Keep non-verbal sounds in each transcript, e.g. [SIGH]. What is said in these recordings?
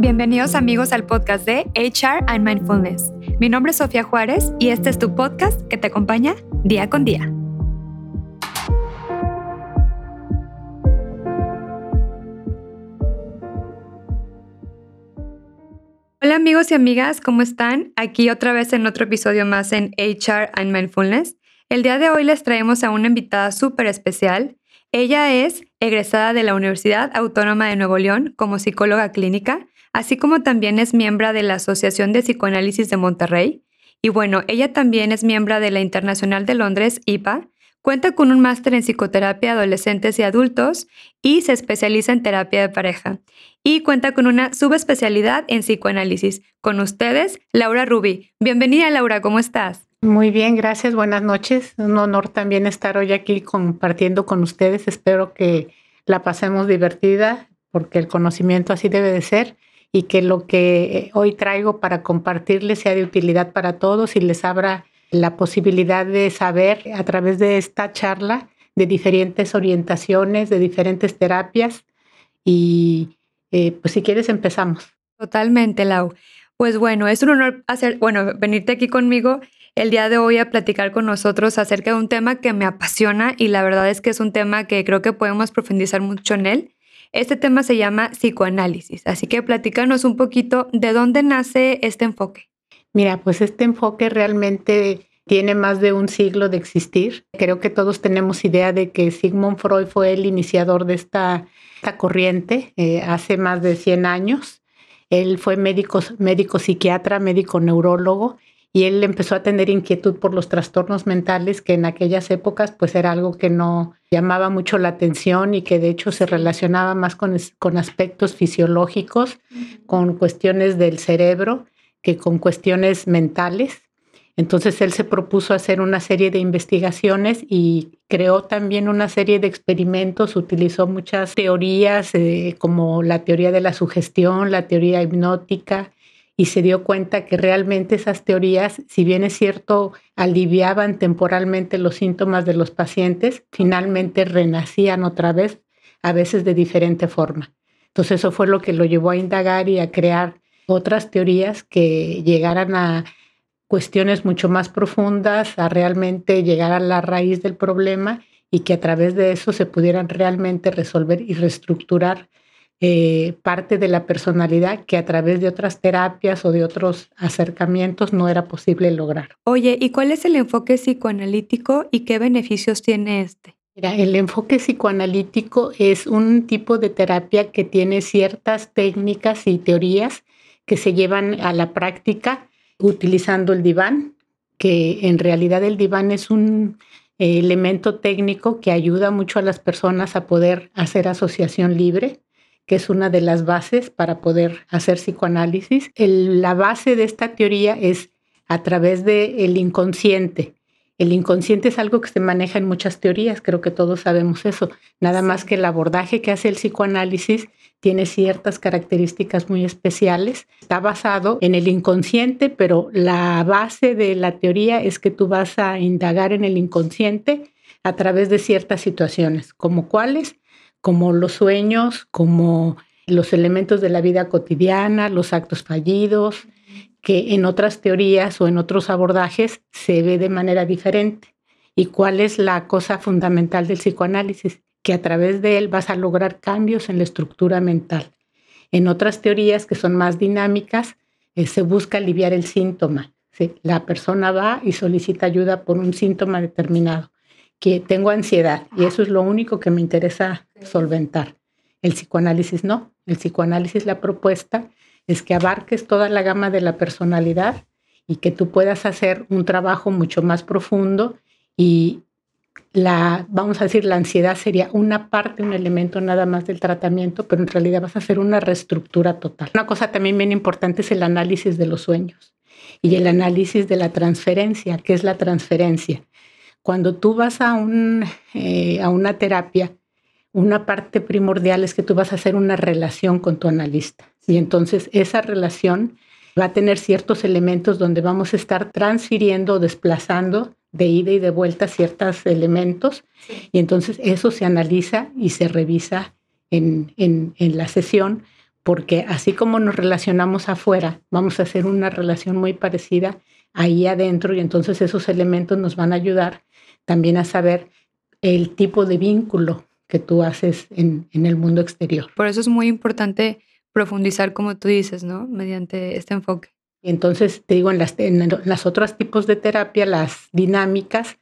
Bienvenidos amigos al podcast de HR and Mindfulness. Mi nombre es Sofía Juárez y este es tu podcast que te acompaña día con día. Hola amigos y amigas, ¿cómo están? Aquí otra vez en otro episodio más en HR and Mindfulness. El día de hoy les traemos a una invitada súper especial. Ella es egresada de la Universidad Autónoma de Nuevo León como psicóloga clínica, así como también es miembro de la Asociación de Psicoanálisis de Monterrey. Y bueno, ella también es miembro de la Internacional de Londres, IPA, cuenta con un máster en psicoterapia adolescentes y adultos y se especializa en terapia de pareja. Y cuenta con una subespecialidad en psicoanálisis. Con ustedes, Laura Rubi. Bienvenida, Laura, ¿cómo estás? Muy bien, gracias, buenas noches. Un honor también estar hoy aquí compartiendo con ustedes. Espero que la pasemos divertida porque el conocimiento así debe de ser y que lo que hoy traigo para compartirles sea de utilidad para todos y les abra la posibilidad de saber a través de esta charla de diferentes orientaciones, de diferentes terapias y eh, pues si quieres empezamos. Totalmente, Lau. Pues bueno, es un honor hacer, bueno, venirte aquí conmigo el día de hoy a platicar con nosotros acerca de un tema que me apasiona y la verdad es que es un tema que creo que podemos profundizar mucho en él. Este tema se llama psicoanálisis, así que platícanos un poquito de dónde nace este enfoque. Mira, pues este enfoque realmente tiene más de un siglo de existir. Creo que todos tenemos idea de que Sigmund Freud fue el iniciador de esta, corriente eh, hace más de 100 años. Él fue médico, médico psiquiatra, médico neurólogo y él empezó a tener inquietud por los trastornos mentales que en aquellas épocas pues era algo que no llamaba mucho la atención y que de hecho se relacionaba más con, con aspectos fisiológicos, con cuestiones del cerebro que con cuestiones mentales. Entonces él se propuso hacer una serie de investigaciones y creó también una serie de experimentos, utilizó muchas teorías eh, como la teoría de la sugestión, la teoría hipnótica, y se dio cuenta que realmente esas teorías, si bien es cierto, aliviaban temporalmente los síntomas de los pacientes, finalmente renacían otra vez, a veces de diferente forma. Entonces eso fue lo que lo llevó a indagar y a crear otras teorías que llegaran a cuestiones mucho más profundas, a realmente llegar a la raíz del problema y que a través de eso se pudieran realmente resolver y reestructurar eh, parte de la personalidad que a través de otras terapias o de otros acercamientos no era posible lograr. Oye, ¿y cuál es el enfoque psicoanalítico y qué beneficios tiene este? Mira, el enfoque psicoanalítico es un tipo de terapia que tiene ciertas técnicas y teorías que se llevan a la práctica utilizando el diván, que en realidad el diván es un eh, elemento técnico que ayuda mucho a las personas a poder hacer asociación libre que es una de las bases para poder hacer psicoanálisis. la base de esta teoría es a través del inconsciente. El inconsciente es algo que se maneja en muchas teorías, creo que todos sabemos eso. Nada más que el abordaje que hace el psicoanálisis tiene ciertas características muy especiales. Está basado en el inconsciente, pero la base de la teoría es que tú vas a indagar en el inconsciente a través de ciertas situaciones, como cuáles, como los sueños, como los elementos de la vida cotidiana, los actos fallidos, que en otras teorías o en otros abordajes se ve de manera diferente. ¿Y cuál es la cosa fundamental del psicoanálisis? Que a través de él vas a lograr cambios en la estructura mental. En otras teorías que son más dinámicas, eh, se busca aliviar el síntoma. La persona va y solicita ayuda por un síntoma determinado que tengo ansiedad y eso es lo único que me interesa solventar. El psicoanálisis no. El psicoanálisis, la propuesta es que abarques toda la gama de la personalidad y que tú puedas hacer un trabajo mucho más profundo y la, vamos a decir, la ansiedad sería una parte, un elemento nada más del tratamiento, pero en realidad vas a hacer una reestructura total. Una cosa también bien importante es el análisis de los sueños y el análisis de la transferencia. ¿Qué es la transferencia? Cuando tú vas a, un, eh, a una terapia, una parte primordial es que tú vas a hacer una relación con tu analista. Y entonces esa relación va a tener ciertos elementos donde vamos a estar transfiriendo o desplazando de ida y de vuelta ciertos elementos. Y entonces eso se analiza y se revisa en, en, en la sesión porque así como nos relacionamos afuera, vamos a hacer una relación muy parecida ahí adentro y entonces esos elementos nos van a ayudar también a saber el tipo de vínculo que tú haces en, el mundo exterior. Por eso es muy importante profundizar, como tú dices, ¿no? Mediante este enfoque. Entonces, te digo, en las, en las otros tipos de terapia, las dinámicas,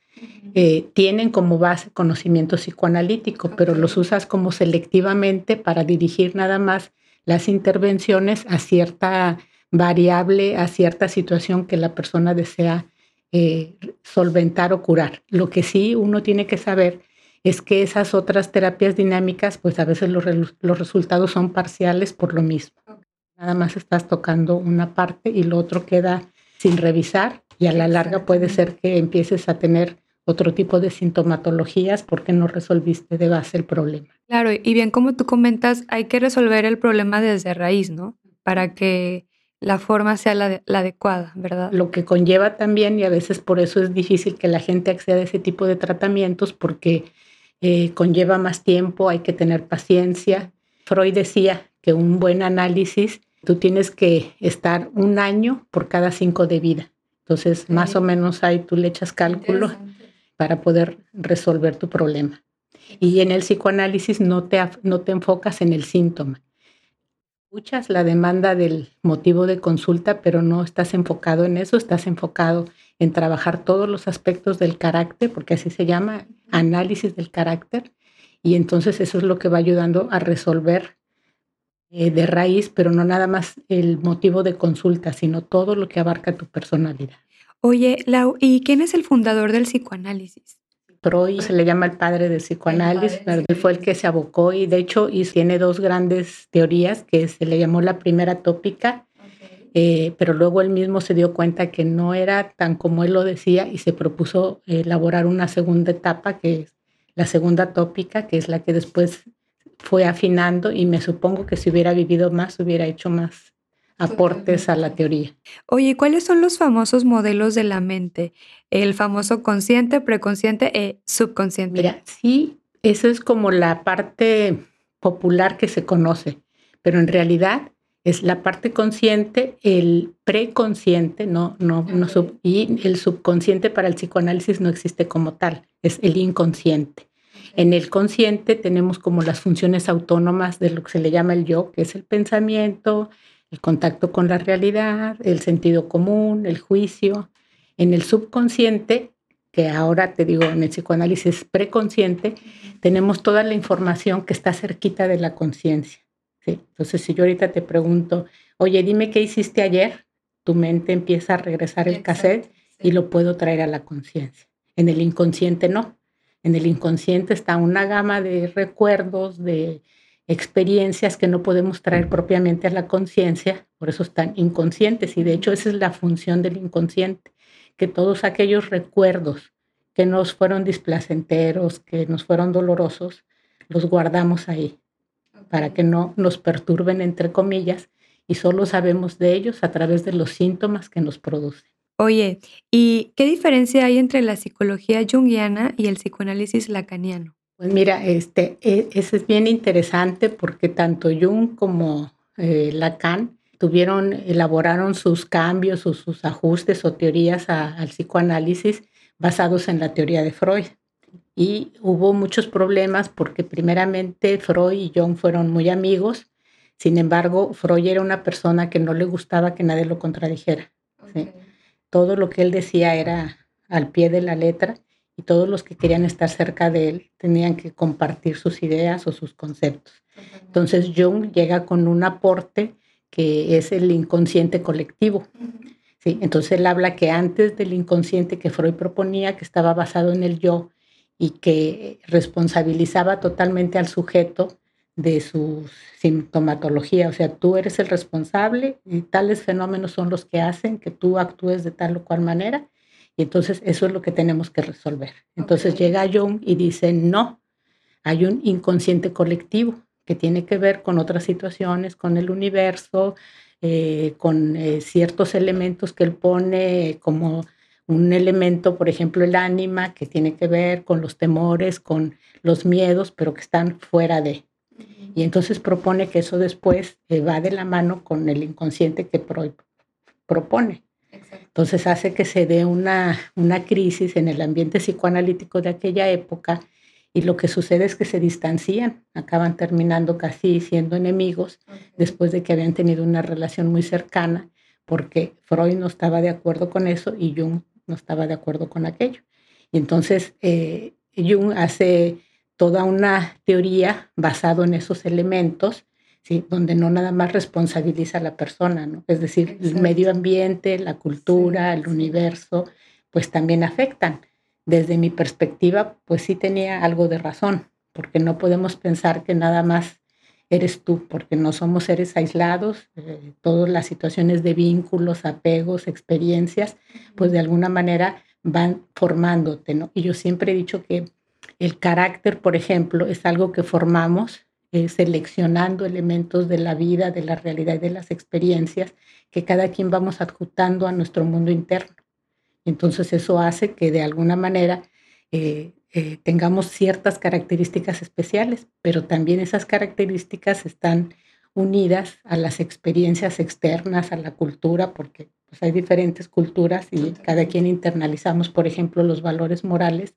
eh, tienen como base conocimiento psicoanalítico, pero los usas como selectivamente para dirigir nada más las intervenciones a cierta variable, a cierta situación que la persona desea eh, solventar o curar. Lo que sí uno tiene que saber es que esas otras terapias dinámicas, pues a veces los, los resultados son parciales por lo mismo. Nada más estás tocando una parte y lo otro queda sin revisar y a la larga puede ser que empieces a tener otro tipo de sintomatologías porque no resolviste de base el problema. Claro, y bien como tú comentas, hay que resolver el problema desde raíz, ¿no? Para que la forma sea la, adecuada, ¿verdad? Lo que conlleva también, y a veces por eso es difícil que la gente acceda a ese tipo de tratamientos, porque eh, conlleva más tiempo, hay que tener paciencia. Freud decía que un buen análisis, tú tienes que estar un año por cada cinco de vida. Entonces, más o menos ahí tú le echas cálculo para poder resolver tu problema. Y en el psicoanálisis no te, no te enfocas en el síntoma. Escuchas la demanda del motivo de consulta, pero no estás enfocado en eso, estás enfocado en trabajar todos los aspectos del carácter, porque así se llama, análisis del carácter, y entonces eso es lo que va ayudando a resolver eh, de raíz, pero no nada más el motivo de consulta, sino todo lo que abarca tu personalidad. Oye, Lau, ¿y quién es el fundador del psicoanálisis? Freud se le llama el padre del psicoanálisis, él fue el que se abocó y de hecho y tiene dos grandes teorías que se le llamó la primera tópica, eh, pero luego él mismo se dio cuenta que no era tan como él lo decía y se propuso elaborar una segunda etapa que es la segunda tópica, que es la que después fue afinando y me supongo que si hubiera vivido más hubiera hecho más aportes a la teoría. Oye, ¿cuáles son los famosos modelos de la mente? El famoso consciente, preconsciente e subconsciente. Mira, sí, eso es como la parte popular que se conoce, pero en realidad es la parte consciente, el preconsciente, no, no, no y el subconsciente para el psicoanálisis no existe como tal, es el inconsciente. En el consciente tenemos como las funciones autónomas de lo que se le llama el yo, que es el pensamiento, el contacto con la realidad, el sentido común, el juicio. En el subconsciente, que ahora te digo, en el psicoanálisis preconsciente, tenemos toda la información que está cerquita de la conciencia. Entonces, si yo ahorita te pregunto, oye, dime qué hiciste ayer, tu mente empieza a regresar el cassette y lo puedo traer a la conciencia. En el inconsciente no. En el inconsciente está una gama de recuerdos, de experiencias que no podemos traer propiamente a la conciencia, por eso están inconscientes y de hecho esa es la función del inconsciente, que todos aquellos recuerdos que nos fueron displacenteros, que nos fueron dolorosos, los guardamos ahí para que no nos perturben entre comillas y solo sabemos de ellos a través de los síntomas que nos producen. Oye, ¿y qué diferencia hay entre la psicología junguiana y el psicoanálisis lacaniano? Pues mira, este, e, eso es bien interesante porque tanto Jung como eh, Lacan tuvieron, elaboraron sus cambios o sus ajustes o teorías al psicoanálisis basados en la teoría de Freud. Y hubo muchos problemas porque primeramente Freud y Jung fueron muy amigos, sin embargo Freud era una persona que no le gustaba que nadie lo contradijera. Todo lo que él decía era al pie de la letra y todos los que querían estar cerca de él tenían que compartir sus ideas o sus conceptos. Entonces Jung llega con un aporte que es el inconsciente colectivo. ¿sí? Entonces él habla que antes del inconsciente que Freud proponía, que estaba basado en el yo y que responsabilizaba totalmente al sujeto de su sintomatología, o sea, tú eres el responsable y tales fenómenos son los que hacen que tú actúes de tal o cual manera y entonces eso es lo que tenemos que resolver. Entonces llega Jung y dice, no, hay un inconsciente colectivo que tiene que ver con otras situaciones, con el universo, eh, con eh, ciertos elementos que él pone como un elemento, por ejemplo, el ánima, que tiene que ver con los temores, con los miedos, pero que están fuera de. Y entonces propone que eso después va de la mano con el inconsciente que propone. Entonces hace que se dé una, una crisis en el ambiente psicoanalítico de aquella época y lo que sucede es que se distancian, acaban terminando casi siendo enemigos después de que habían tenido una relación muy cercana, porque Freud no estaba de acuerdo con eso y Jung no estaba de acuerdo con aquello. Y entonces eh, Jung hace toda una teoría basado en esos elementos, ¿sí? donde no nada más responsabiliza a la persona, ¿no? es decir, el medio ambiente, la cultura, el universo, pues también afectan desde mi perspectiva, pues sí tenía algo de razón, porque no podemos pensar que nada más eres tú, porque no somos seres aislados, eh, todas las situaciones de vínculos, apegos, experiencias, pues de alguna manera van formándote, ¿no? Y yo siempre he dicho que el carácter, por ejemplo, es algo que formamos eh, seleccionando elementos de la vida, de la realidad y de las experiencias que cada quien vamos adjuntando a nuestro mundo interno. Entonces eso hace que de alguna manera eh, eh, tengamos ciertas características especiales, pero también esas características están unidas a las experiencias externas, a la cultura, porque pues, hay diferentes culturas y cada quien internalizamos, por ejemplo, los valores morales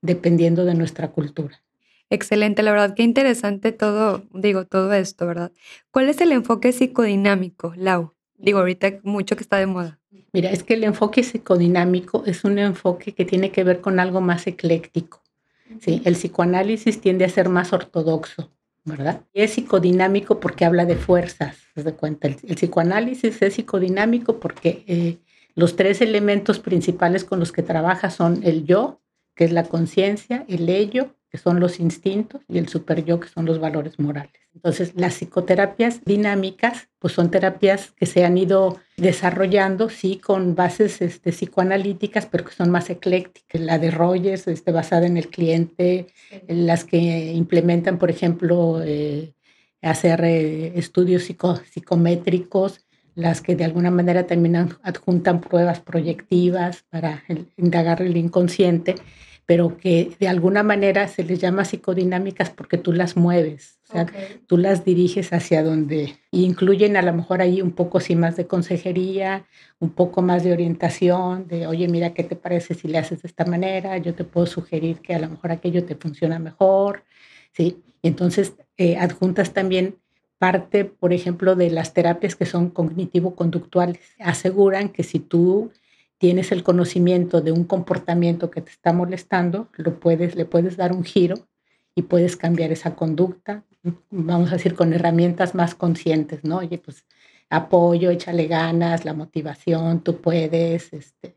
dependiendo de nuestra cultura. Excelente, la verdad, qué interesante todo, digo, todo esto, ¿verdad? ¿Cuál es el enfoque psicodinámico, Lau? Digo, ahorita mucho que está de moda. Mira, es que el enfoque psicodinámico es un enfoque que tiene que ver con algo más ecléctico. ¿sí? El psicoanálisis tiende a ser más ortodoxo, ¿verdad? Y es psicodinámico porque habla de fuerzas, ¿te das cuenta? El, psicoanálisis es psicodinámico porque eh, los tres elementos principales con los que trabaja son el yo, que es la conciencia, el ello que son los instintos, y el super yo, que son los valores morales. Entonces, las psicoterapias dinámicas, pues son terapias que se han ido desarrollando, sí, con bases este, psicoanalíticas, pero que son más eclécticas. La de Rogers, este, basada en el cliente, las que implementan, por ejemplo, eh, hacer eh, estudios psicométricos, las que de alguna manera también adjuntan pruebas proyectivas para indagar el inconsciente pero que de alguna manera se les llama psicodinámicas porque tú las mueves, o sea, tú las diriges hacia donde y incluyen a lo mejor ahí un poco sí más de consejería, un poco más de orientación, de oye, mira, ¿qué te parece si le haces de esta manera? Yo te puedo sugerir que a lo mejor aquello te funciona mejor, ¿sí? Y entonces eh, adjuntas también parte, por ejemplo, de las terapias que son cognitivo-conductuales. Aseguran que si tú tienes el conocimiento de un comportamiento que te está molestando, lo puedes, le puedes dar un giro y puedes cambiar esa conducta, vamos a decir, con herramientas más conscientes, ¿no? Oye, pues apoyo, échale ganas, la motivación, tú puedes, este,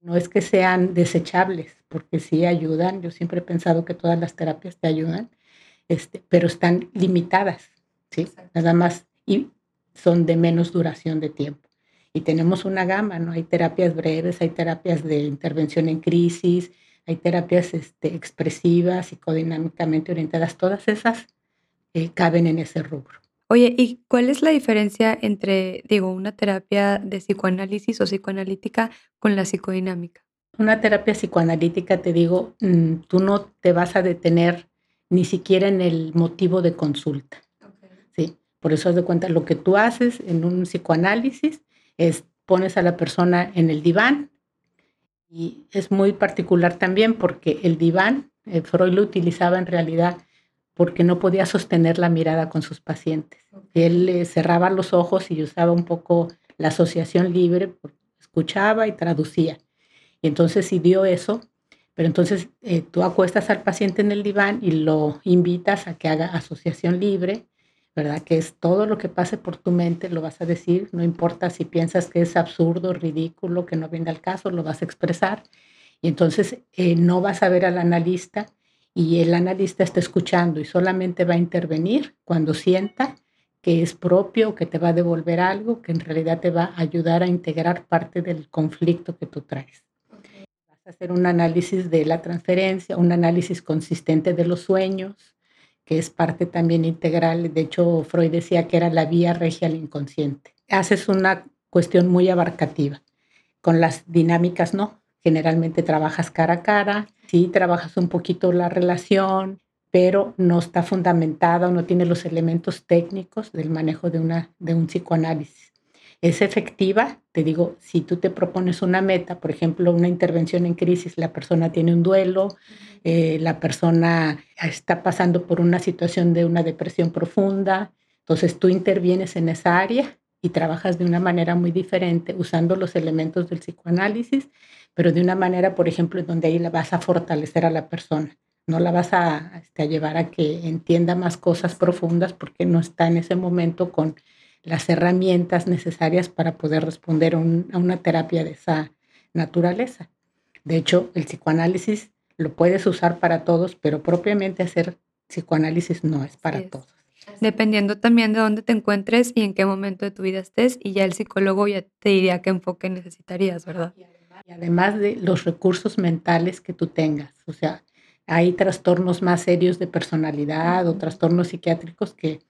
no es que sean desechables, porque sí ayudan, yo siempre he pensado que todas las terapias te ayudan, este, pero están limitadas, ¿sí? Nada más y son de menos duración de tiempo y tenemos una gama, ¿no? Hay terapias breves, hay terapias de intervención en crisis, hay terapias este, expresivas, psicodinámicamente orientadas, todas esas eh, caben en ese rubro. Oye, ¿y cuál es la diferencia entre, digo, una terapia de psicoanálisis o psicoanalítica con la psicodinámica? Una terapia psicoanalítica, te digo, mm, tú no te vas a detener ni siquiera en el motivo de consulta. ¿sí? Por eso, haz de cuenta, lo que tú haces en un psicoanálisis es pones a la persona en el diván y es muy particular también porque el diván, eh, Freud lo utilizaba en realidad porque no podía sostener la mirada con sus pacientes. Él cerraba los ojos y usaba un poco la asociación libre, escuchaba y traducía. Y entonces sí dio eso, pero entonces eh, tú acuestas al paciente en el diván y lo invitas a que haga asociación libre ¿verdad? Que es todo lo que pase por tu mente, lo vas a decir, no importa si piensas que es absurdo, ridículo, que no viene al caso, lo vas a expresar. Y entonces eh, no vas a ver al analista y el analista está escuchando y solamente va a intervenir cuando sienta que es propio, que te va a devolver algo, que en realidad te va a ayudar a integrar parte del conflicto que tú traes. Vas a hacer un análisis de la transferencia, un análisis consistente de los sueños, que es parte también integral. De hecho, Freud decía que era la vía regia al inconsciente. Haces una cuestión muy abarcativa. Con las dinámicas no. Generalmente trabajas cara a cara, sí, trabajas un poquito la relación, pero no está fundamentada o no tiene los elementos técnicos del manejo de, una, de un psicoanálisis. Es efectiva, te digo, si tú te propones una meta, por ejemplo, una intervención en crisis, la persona tiene un duelo, eh, la persona está pasando por una situación de una depresión profunda, entonces tú intervienes en esa área y trabajas de una manera muy diferente usando los elementos del psicoanálisis, pero de una manera, por ejemplo, donde ahí la vas a fortalecer a la persona. No la vas a, este, a llevar a que entienda más cosas profundas porque no está en ese momento con las herramientas necesarias para poder responder a, una terapia de esa naturaleza. De hecho, el psicoanálisis lo puedes usar para todos, pero propiamente hacer psicoanálisis no es para todos. Dependiendo también de dónde te encuentres y en qué momento de tu vida estés, y ya el psicólogo ya te diría qué enfoque necesitarías, ¿verdad? Y además de los recursos mentales que tú tengas, o sea, hay trastornos más serios de personalidad o trastornos psiquiátricos que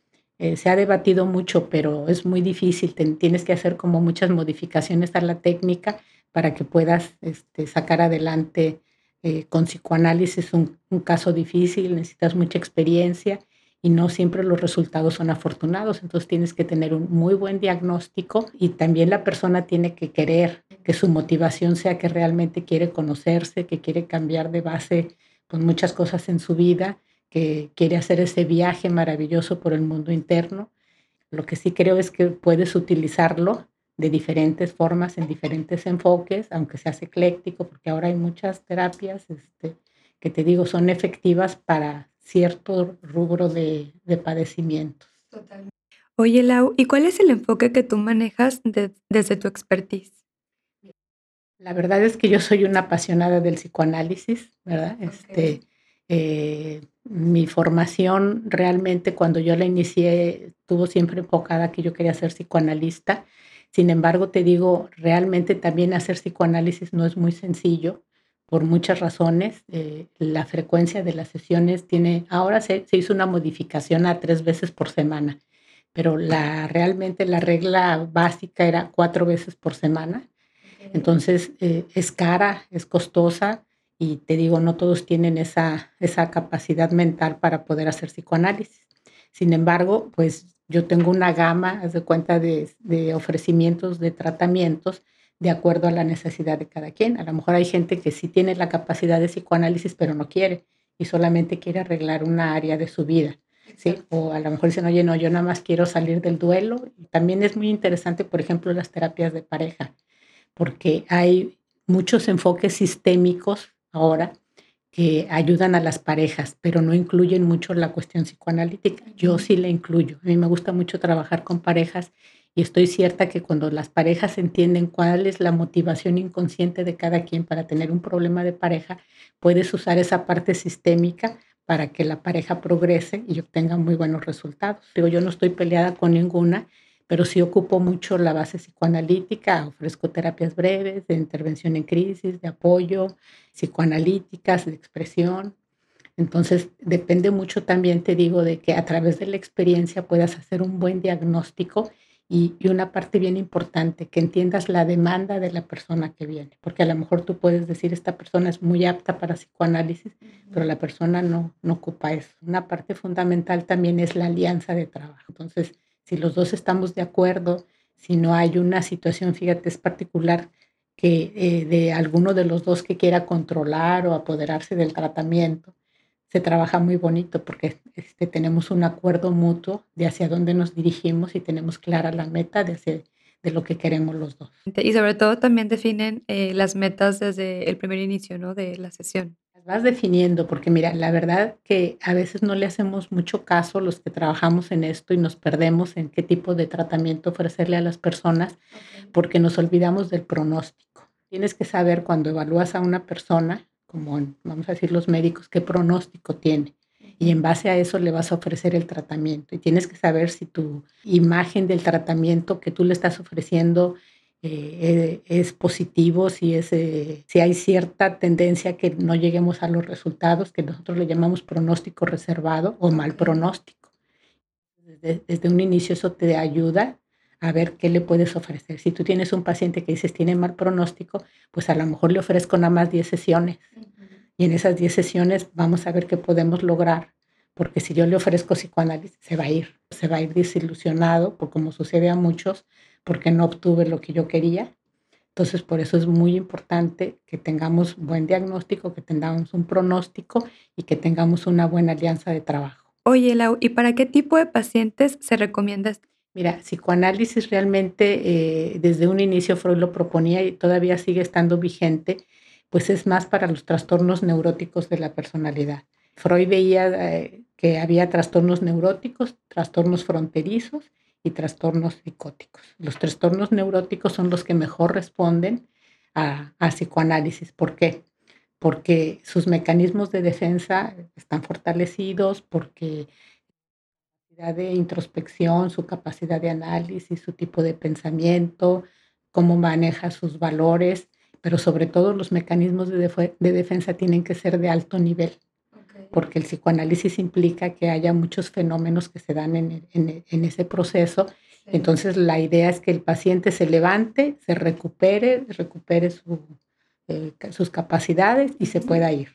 eh, se ha debatido mucho, pero es muy difícil. tienes que hacer como muchas modificaciones a la técnica para que puedas este, sacar adelante eh, con psicoanálisis un, un, caso difícil, necesitas mucha experiencia y no siempre los resultados son afortunados. Entonces tienes que tener un muy buen diagnóstico y también la persona tiene que querer que su motivación sea que realmente quiere conocerse, que quiere cambiar de base pues, muchas cosas en su vida, que quiere hacer ese viaje maravilloso por el mundo interno. Lo que sí creo es que puedes utilizarlo de diferentes formas, en diferentes enfoques, aunque seas ecléctico, porque ahora hay muchas terapias este, que te digo son efectivas para cierto rubro de, padecimientos. Totalmente. Oye, Lau, ¿y cuál es el enfoque que tú manejas desde tu expertise? La verdad es que yo soy una apasionada del psicoanálisis, ¿verdad? Este, eh, mi formación realmente cuando yo la inicié estuvo siempre enfocada que yo quería ser psicoanalista. Sin embargo, te digo, realmente también hacer psicoanálisis no es muy sencillo por muchas razones. Eh, la frecuencia de las sesiones tiene, ahora se, hizo una modificación a tres veces por semana, pero la, realmente la regla básica era cuatro veces por semana. Entonces eh, es cara, es costosa y te digo, no todos tienen esa, esa capacidad mental para poder hacer psicoanálisis. Sin embargo, pues yo tengo una gama, haz de cuenta, de, de ofrecimientos de tratamientos de acuerdo a la necesidad de cada quien. A lo mejor hay gente que sí tiene la capacidad de psicoanálisis, pero no quiere y solamente quiere arreglar una área de su vida. ¿sí? O a lo mejor dicen, oye, no, yo nada más quiero salir del duelo. Y también es muy interesante, por ejemplo, las terapias de pareja, porque hay muchos enfoques sistémicos ahora que ayudan a las parejas, pero no incluyen mucho la cuestión psicoanalítica. Yo sí la incluyo. A mí me gusta mucho trabajar con parejas y estoy cierta que cuando las parejas entienden cuál es la motivación inconsciente de cada quien para tener un problema de pareja, puedes usar esa parte sistémica para que la pareja progrese y obtenga muy buenos resultados. Digo, yo no estoy peleada con ninguna, pero sí ocupo mucho la base psicoanalítica, ofrezco terapias breves de intervención en crisis, de apoyo, psicoanalíticas, de expresión. Entonces, depende mucho también, te digo, de que a través de la experiencia puedas hacer un buen diagnóstico y, una parte bien importante, que entiendas la demanda de la persona que viene, porque a lo mejor tú puedes decir, esta persona es muy apta para psicoanálisis, pero la persona no, no ocupa eso. Una parte fundamental también es la alianza de trabajo. Entonces, si los dos estamos de acuerdo, si no hay una situación, fíjate, es particular que eh, de alguno de los dos que quiera controlar o apoderarse del tratamiento, se trabaja muy bonito porque este, tenemos un acuerdo mutuo de hacia dónde nos dirigimos y tenemos clara la meta de, de lo que queremos los dos. Y sobre todo también definen eh, las metas desde el primer inicio ¿no? de la sesión. Vas definiendo porque mira, la verdad que a veces no le hacemos mucho caso los que trabajamos en esto y nos perdemos en qué tipo de tratamiento ofrecerle a las personas porque nos olvidamos del pronóstico. Tienes que saber cuando evalúas a una persona como vamos a decir los médicos, qué pronóstico tiene. Y en base a eso le vas a ofrecer el tratamiento. Y tienes que saber si tu imagen del tratamiento que tú le estás ofreciendo eh, es positivo, si, es, eh, si hay cierta tendencia que no lleguemos a los resultados que nosotros le llamamos pronóstico reservado o mal pronóstico. Desde, desde un inicio eso te ayuda a ver qué le puedes ofrecer. Si tú tienes un paciente que dices tiene mal pronóstico, pues a lo mejor le ofrezco nada más 10 sesiones. Y en esas 10 sesiones vamos a ver qué podemos lograr porque si yo le ofrezco psicoanálisis se va a ir, se va a ir desilusionado, por como sucede a muchos, porque no obtuve lo que yo quería. Entonces, por eso es muy importante que tengamos buen diagnóstico, que tengamos un pronóstico y que tengamos una buena alianza de trabajo. Oye, Lau, ¿y para qué tipo de pacientes se recomienda? Mira, psicoanálisis realmente eh, desde un inicio Freud lo proponía y todavía sigue estando vigente, pues es más para los trastornos neuróticos de la personalidad. Freud veía eh, que había trastornos neuróticos, trastornos fronterizos y trastornos psicóticos. Los trastornos neuróticos son los que mejor responden a, psicoanálisis. ¿Por qué? Porque sus mecanismos de defensa están fortalecidos, porque de introspección, su capacidad de análisis, su tipo de pensamiento, cómo maneja sus valores, pero sobre todo los mecanismos de defensa tienen que ser de alto nivel porque el psicoanálisis implica que haya muchos fenómenos que se dan en, ese proceso. Entonces la idea es que el paciente se levante, se recupere, recupere eh, sus capacidades y se pueda ir.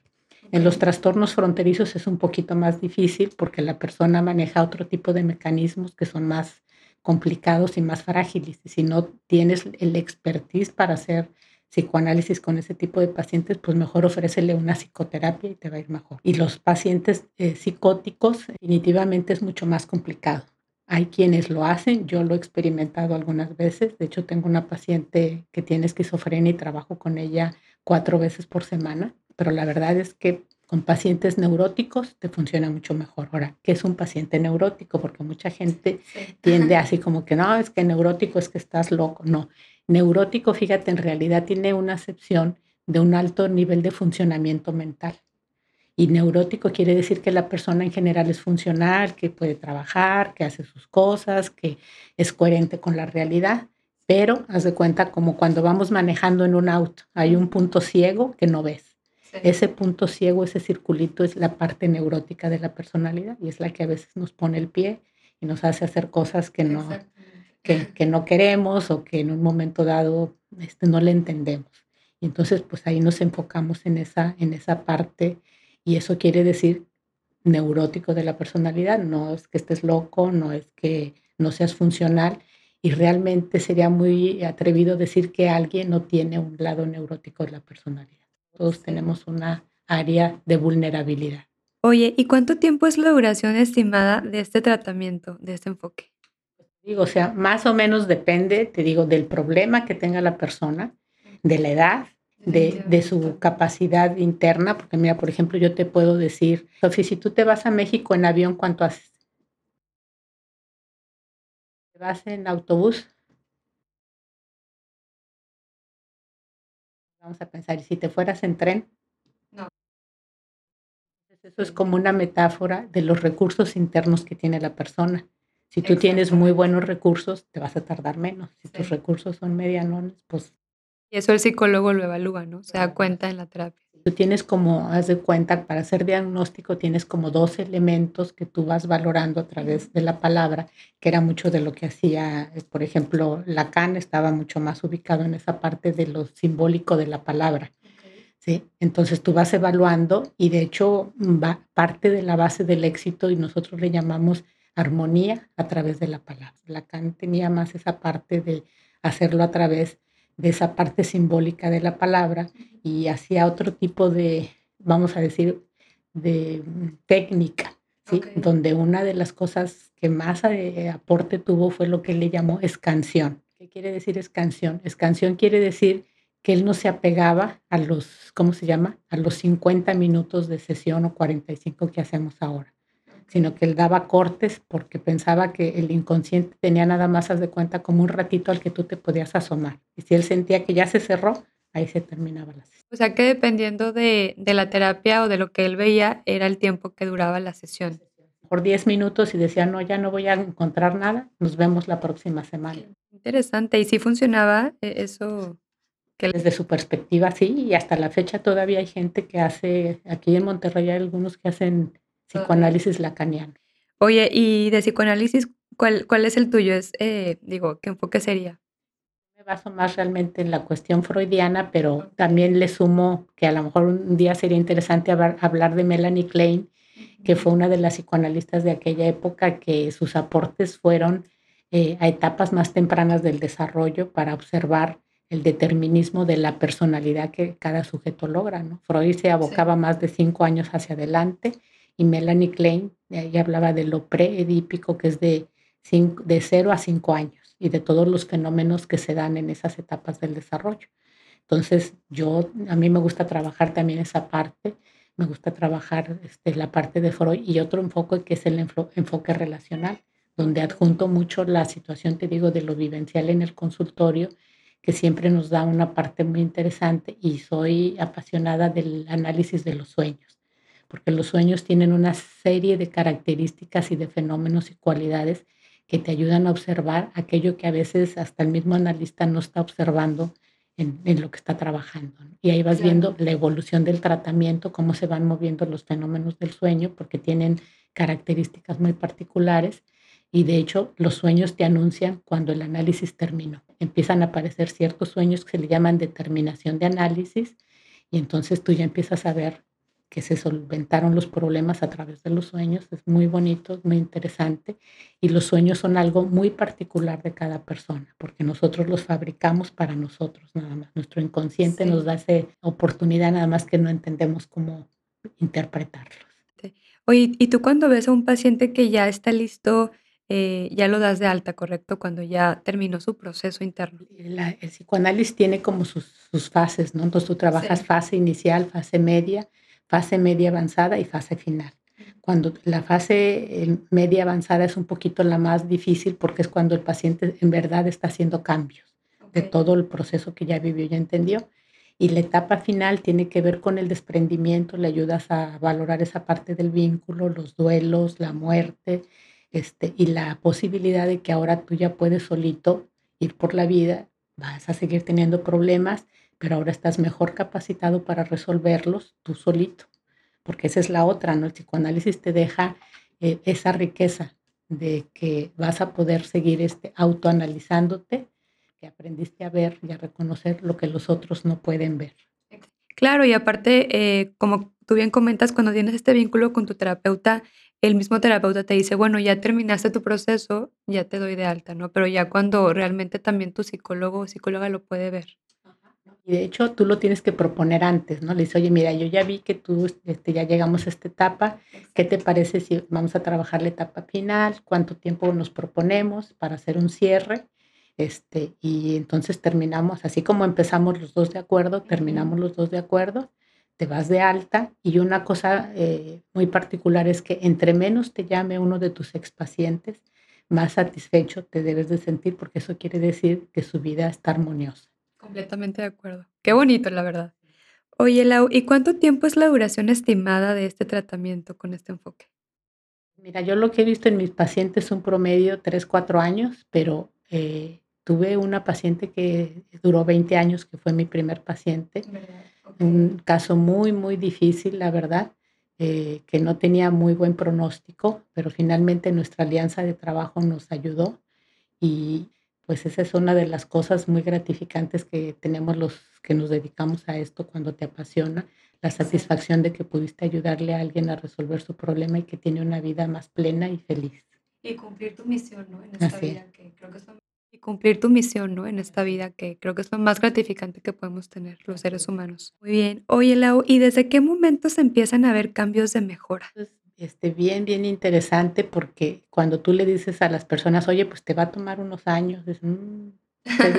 En los trastornos fronterizos es un poquito más difícil porque la persona maneja otro tipo de mecanismos que son más complicados y más frágiles. Y si no tienes el expertise para hacer psicoanálisis con ese tipo de pacientes, pues mejor ofrécele una psicoterapia y te va a ir mejor. Y los pacientes eh, psicóticos definitivamente es mucho más complicado. Hay quienes lo hacen, yo lo he experimentado algunas veces, de hecho tengo una paciente que tiene esquizofrenia y trabajo con ella cuatro veces por semana, pero la verdad es que con pacientes neuróticos te funciona mucho mejor. Ahora, ¿qué es un paciente neurótico? Porque mucha gente tiende así como que no, es que neurótico es que estás loco. No, Neurótico, fíjate, en realidad tiene una acepción de un alto nivel de funcionamiento mental. Y neurótico quiere decir que la persona en general es funcional, que puede trabajar, que hace sus cosas, que es coherente con la realidad. Pero haz de cuenta como cuando vamos manejando en un auto, hay un punto ciego que no ves. Ese punto ciego, ese circulito es la parte neurótica de la personalidad y es la que a veces nos pone el pie y nos hace hacer cosas que no, que, no queremos o que en un momento dado este, no le entendemos. Y entonces, pues ahí nos enfocamos en esa, en esa parte y eso quiere decir neurótico de la personalidad. No es que estés loco, no es que no seas funcional y realmente sería muy atrevido decir que alguien no tiene un lado neurótico de la personalidad. Todos tenemos una área de vulnerabilidad. Oye, ¿y cuánto tiempo es la duración estimada de este tratamiento, de este enfoque? Digo, o sea, más o menos depende, te digo, del problema que tenga la persona, de la edad, de, su capacidad interna, porque mira, por ejemplo, yo te puedo decir, Sofía, si tú te vas a México en avión, ¿cuánto haces? ¿Te vas en autobús? Vamos a pensar, ¿y si te fueras en tren? No. Eso es como una metáfora de los recursos internos que tiene la persona. Si tú tienes muy buenos recursos, te vas a tardar menos. Si tus recursos son medianones, pues... Y eso el psicólogo lo evalúa, ¿no? Se da cuenta en la terapia. Tú tienes como, haz de cuenta, para hacer diagnóstico tienes como dos elementos que tú vas valorando a través de la palabra, que era mucho de lo que hacía, por ejemplo, Lacan estaba mucho más ubicado en esa parte de lo simbólico de la palabra. ¿sí? Entonces tú vas evaluando y de hecho va, parte de la base del éxito y nosotros le llamamos armonía a través de la palabra. Lacan tenía más esa parte de hacerlo a través de esa parte simbólica de la palabra y hacía otro tipo de, vamos a decir, de técnica, ¿sí? donde una de las cosas que más eh, aporte tuvo fue lo que él le llamó escanción. ¿Qué quiere decir escanción? Escanción quiere decir que él no se apegaba a los, ¿cómo se llama? A los 50 minutos de sesión o 45 que hacemos ahora sino que él daba cortes porque pensaba que el inconsciente tenía nada más, haz de cuenta, como un ratito al que tú te podías asomar. Y si él sentía que ya se cerró, ahí se terminaba la sesión. O sea que dependiendo de, de la terapia o de lo que él veía, era el tiempo que duraba la sesión. Por 10 minutos y decía, no, ya no voy a encontrar nada, nos vemos la próxima semana. Interesante. ¿Y si funcionaba e, eso? Que... Desde su perspectiva, sí, y hasta la fecha todavía hay gente que hace, aquí en Monterrey hay algunos que hacen psicoanálisis lacaniano. Oye, y de psicoanálisis, ¿cuál, cuál es el tuyo? Es, eh, digo, ¿qué enfoque sería? Me baso más realmente en la cuestión freudiana, pero también le sumo que a lo mejor un día sería interesante hablar, de Melanie Klein, que fue una de las psicoanalistas de aquella época que sus aportes fueron eh, a etapas más tempranas del desarrollo para observar el determinismo de la personalidad que cada sujeto logra. ¿no? Freud se abocaba más de cinco años hacia adelante y Melanie Klein ella hablaba de lo preedípico, que es de, cinco, de cero a cinco años y de todos los fenómenos que se dan en esas etapas del desarrollo. Entonces, yo, a mí me gusta trabajar también esa parte, me gusta trabajar este, la parte de Freud y otro enfoque que es el enfoque relacional, donde adjunto mucho la situación, te digo, de lo vivencial en el consultorio que siempre nos da una parte muy interesante y soy apasionada del análisis de los sueños, porque los sueños tienen una serie de características y de fenómenos y cualidades que te ayudan a observar aquello que a veces hasta el mismo analista no está observando en, lo que está trabajando. Y ahí vas viendo la evolución del tratamiento, cómo se van moviendo los fenómenos del sueño, porque tienen características muy particulares y de hecho, los sueños te anuncian cuando el análisis terminó. Empiezan a aparecer ciertos sueños que se le llaman determinación de análisis y entonces tú ya empiezas a ver que se solventaron los problemas a través de los sueños. Es muy bonito, muy interesante. Y los sueños son algo muy particular de cada persona, porque nosotros los fabricamos para nosotros nada más. Nuestro inconsciente nos da esa oportunidad nada más que no entendemos cómo interpretarlos. Oye, ¿y tú cuando ves a un paciente que ya está listo eh, ya lo das de alta, ¿correcto? Cuando ya terminó su proceso interno. el psicoanálisis tiene como sus, fases, ¿no? Entonces tú trabajas fase inicial, fase media, fase media avanzada y fase final. Cuando la fase eh, media avanzada es un poquito la más difícil porque es cuando el paciente en verdad está haciendo cambios de todo el proceso que ya vivió, ya entendió. Y la etapa final tiene que ver con el desprendimiento, le ayudas a valorar esa parte del vínculo, los duelos, la muerte, este, y la posibilidad de que ahora tú ya puedes solito ir por la vida, vas a seguir teniendo problemas, pero ahora estás mejor capacitado para resolverlos tú solito, porque esa es la otra, ¿no? El psicoanálisis te deja eh, esa riqueza de que vas a poder seguir este, autoanalizándote, que aprendiste a ver y a reconocer lo que los otros no pueden ver. Claro, y aparte, eh, como tú bien comentas, cuando tienes este vínculo con tu terapeuta, el mismo terapeuta te dice, bueno, ya terminaste tu proceso, ya te doy de alta, ¿no? Pero ya cuando realmente también tu psicólogo o psicóloga lo puede ver. Y de hecho tú lo tienes que proponer antes, ¿no? Le dices, oye, mira, yo ya vi que tú este, ya llegamos a esta etapa, ¿qué te parece si vamos a trabajar la etapa final? ¿Cuánto tiempo nos proponemos para hacer un cierre? Este, y entonces terminamos, así como empezamos los dos de acuerdo, terminamos los dos de acuerdo te vas de alta y una cosa eh, muy particular es que entre menos te llame uno de tus expacientes, más satisfecho te debes de sentir porque eso quiere decir que su vida está armoniosa. Completamente de acuerdo. Qué bonito, la verdad. Oye, Lau, ¿y cuánto tiempo es la duración estimada de este tratamiento con este enfoque? Mira, yo lo que he visto en mis pacientes es un promedio 3, 4 años, pero eh, tuve una paciente que duró 20 años, que fue mi primer paciente. Un caso muy, muy difícil, la verdad, eh, que no tenía muy buen pronóstico, pero finalmente nuestra alianza de trabajo nos ayudó y pues esa es una de las cosas muy gratificantes que tenemos los que nos dedicamos a esto cuando te apasiona, la satisfacción de que pudiste ayudarle a alguien a resolver su problema y que tiene una vida más plena y feliz. Y cumplir tu misión, ¿no? En esta vida, que creo que es y cumplir tu misión, ¿no? En esta vida, que creo que es lo más gratificante que podemos tener los seres humanos. Muy bien. Oye, Lau, ¿y desde qué momento se empiezan a ver cambios de mejora? Este, bien, bien interesante porque cuando tú le dices a las personas, oye, pues te va a tomar unos años, mm",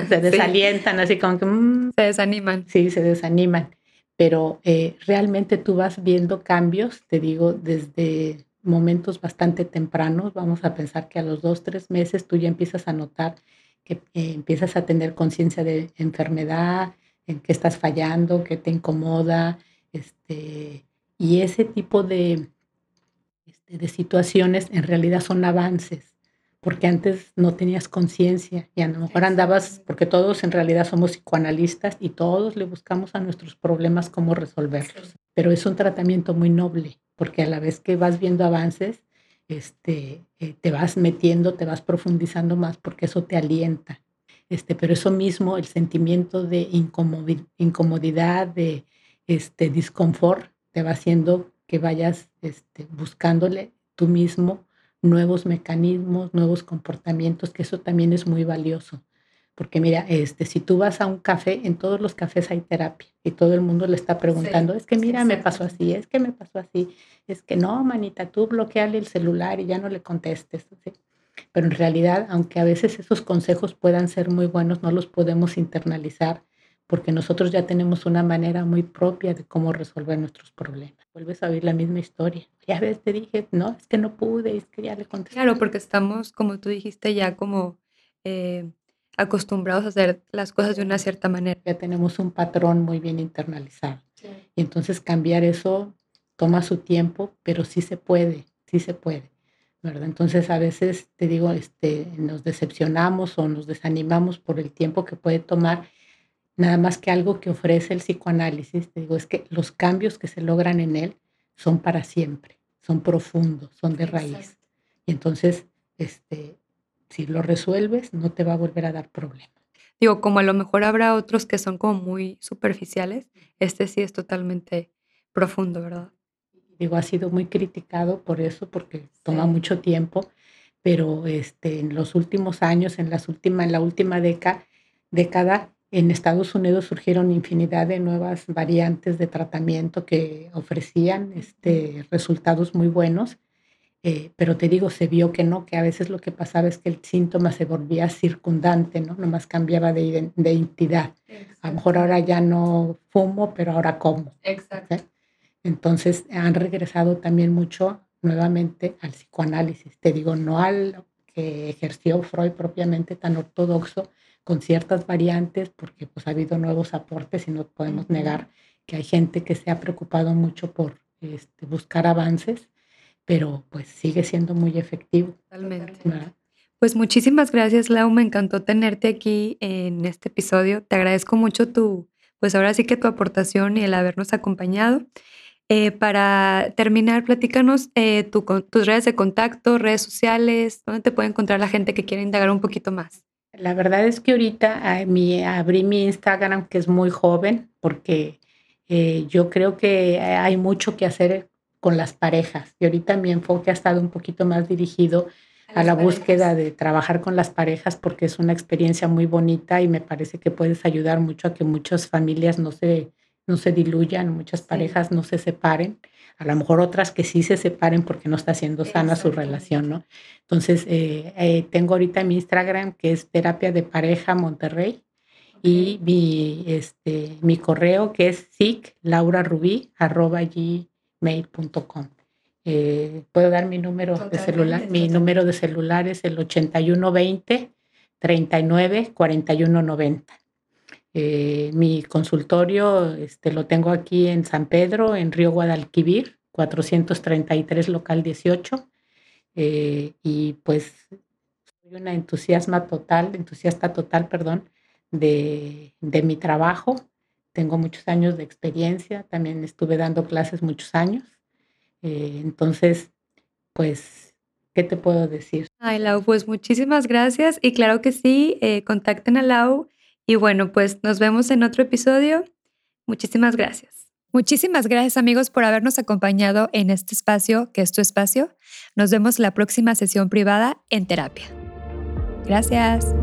se, [LAUGHS] desalientan, así como que... Mm". se desaniman. Sí, se desaniman. Pero eh, realmente tú vas viendo cambios, te digo, desde momentos bastante tempranos, vamos a pensar que a los dos, tres meses tú ya empiezas a notar que eh, empiezas a tener conciencia de enfermedad, en qué estás fallando, qué te incomoda, este, y ese tipo de, de situaciones en realidad son avances, porque antes no tenías conciencia y a lo mejor andabas, porque todos en realidad somos psicoanalistas y todos le buscamos a nuestros problemas cómo resolverlos, pero es un tratamiento muy noble, porque a la vez que vas viendo avances, este, eh, te vas metiendo, te vas profundizando más porque eso te alienta. Este, pero eso mismo, el sentimiento de incomodidad, de este, disconfort, te va haciendo que vayas este, buscándole tú mismo nuevos mecanismos, nuevos comportamientos, que eso también es muy valioso. Porque mira, este, si tú vas a un café, en todos los cafés hay terapia y todo el mundo le está preguntando, es que mira, me pasó así, es que me pasó así, es que no, manita, tú bloqueale el celular y ya no le contestes. Pero en realidad, aunque a veces esos consejos puedan ser muy buenos, no los podemos internalizar porque nosotros ya tenemos una manera muy propia de cómo resolver nuestros problemas. Vuelves a oír la misma historia. Ya ves, te dije, no, es que no pude, es que ya le contesté. Claro, porque estamos, como tú dijiste, ya como eh, acostumbrados a hacer las cosas de una cierta manera. Ya tenemos un patrón muy bien internalizado. Y entonces cambiar eso toma su tiempo, pero sí se puede, sí se puede. ¿verdad? Entonces a veces, te digo, este, nos decepcionamos o nos desanimamos por el tiempo que puede tomar nada más que algo que ofrece el psicoanálisis, te digo, es que los cambios que se logran en él son para siempre, son profundos, son de raíz. Y entonces, este, si lo resuelves, no te va a volver a dar problemas. Digo, como a lo mejor habrá otros que son como muy superficiales, este sí es totalmente profundo, ¿verdad? Digo, ha sido muy criticado por eso, porque toma mucho tiempo, pero este, en los últimos años, en, las últimas, en la última década, década en Estados Unidos surgieron infinidad de nuevas variantes de tratamiento que ofrecían este, resultados muy buenos, eh, pero te digo, se vio que no, que a veces lo que pasaba es que el síntoma se volvía circundante, ¿no? Nomás cambiaba de, identidad. A lo mejor ahora ya no fumo, pero ahora como. Exacto. Entonces han regresado también mucho nuevamente al psicoanálisis. Te digo, no al que ejerció Freud propiamente tan ortodoxo, con ciertas variantes, porque pues ha habido nuevos aportes y no podemos negar que hay gente que se ha preocupado mucho por este, buscar avances, pero pues sigue siendo muy efectivo. Totalmente. Pues muchísimas gracias, Lau. Me encantó tenerte aquí en este episodio. Te agradezco mucho tu, pues ahora sí que tu aportación y el habernos acompañado. Eh, para terminar, platícanos eh, tus redes de contacto, redes sociales, dónde te puede encontrar la gente que quiere indagar un poquito más. La verdad es que ahorita mi, abrí mi Instagram, que es muy joven, porque eh, yo creo que hay mucho que hacer con las parejas. Y ahorita mi enfoque ha estado un poquito más dirigido a, la búsqueda de trabajar con las parejas, porque es una experiencia muy bonita y me parece que puedes ayudar mucho a que muchas familias no se, no se diluyan, muchas parejas no se separen a lo mejor otras que sí se separen porque no está siendo sana su relación, ¿no? Entonces, eh, eh, tengo ahorita mi Instagram que es Terapia de Pareja Monterrey y mi, este, mi correo que es siclaurarubí.gmail.com. Eh, Puedo dar mi número de celular. Mi número de celular es el 8120 39 4190. Eh, mi consultorio este, lo tengo aquí en San Pedro, en Río Guadalquivir, 433 local 18. Eh, y pues soy una entusiasma total, entusiasta total, perdón, de, de mi trabajo. Tengo muchos años de experiencia, también estuve dando clases muchos años. Eh, entonces, pues, ¿qué te puedo decir? Ay, Lau, pues muchísimas gracias. Y claro que sí, contacten a Lau y bueno, pues nos vemos en otro episodio. Muchísimas gracias. Muchísimas gracias amigos por habernos acompañado en este espacio que es tu espacio. Nos vemos la próxima sesión privada en terapia. Gracias.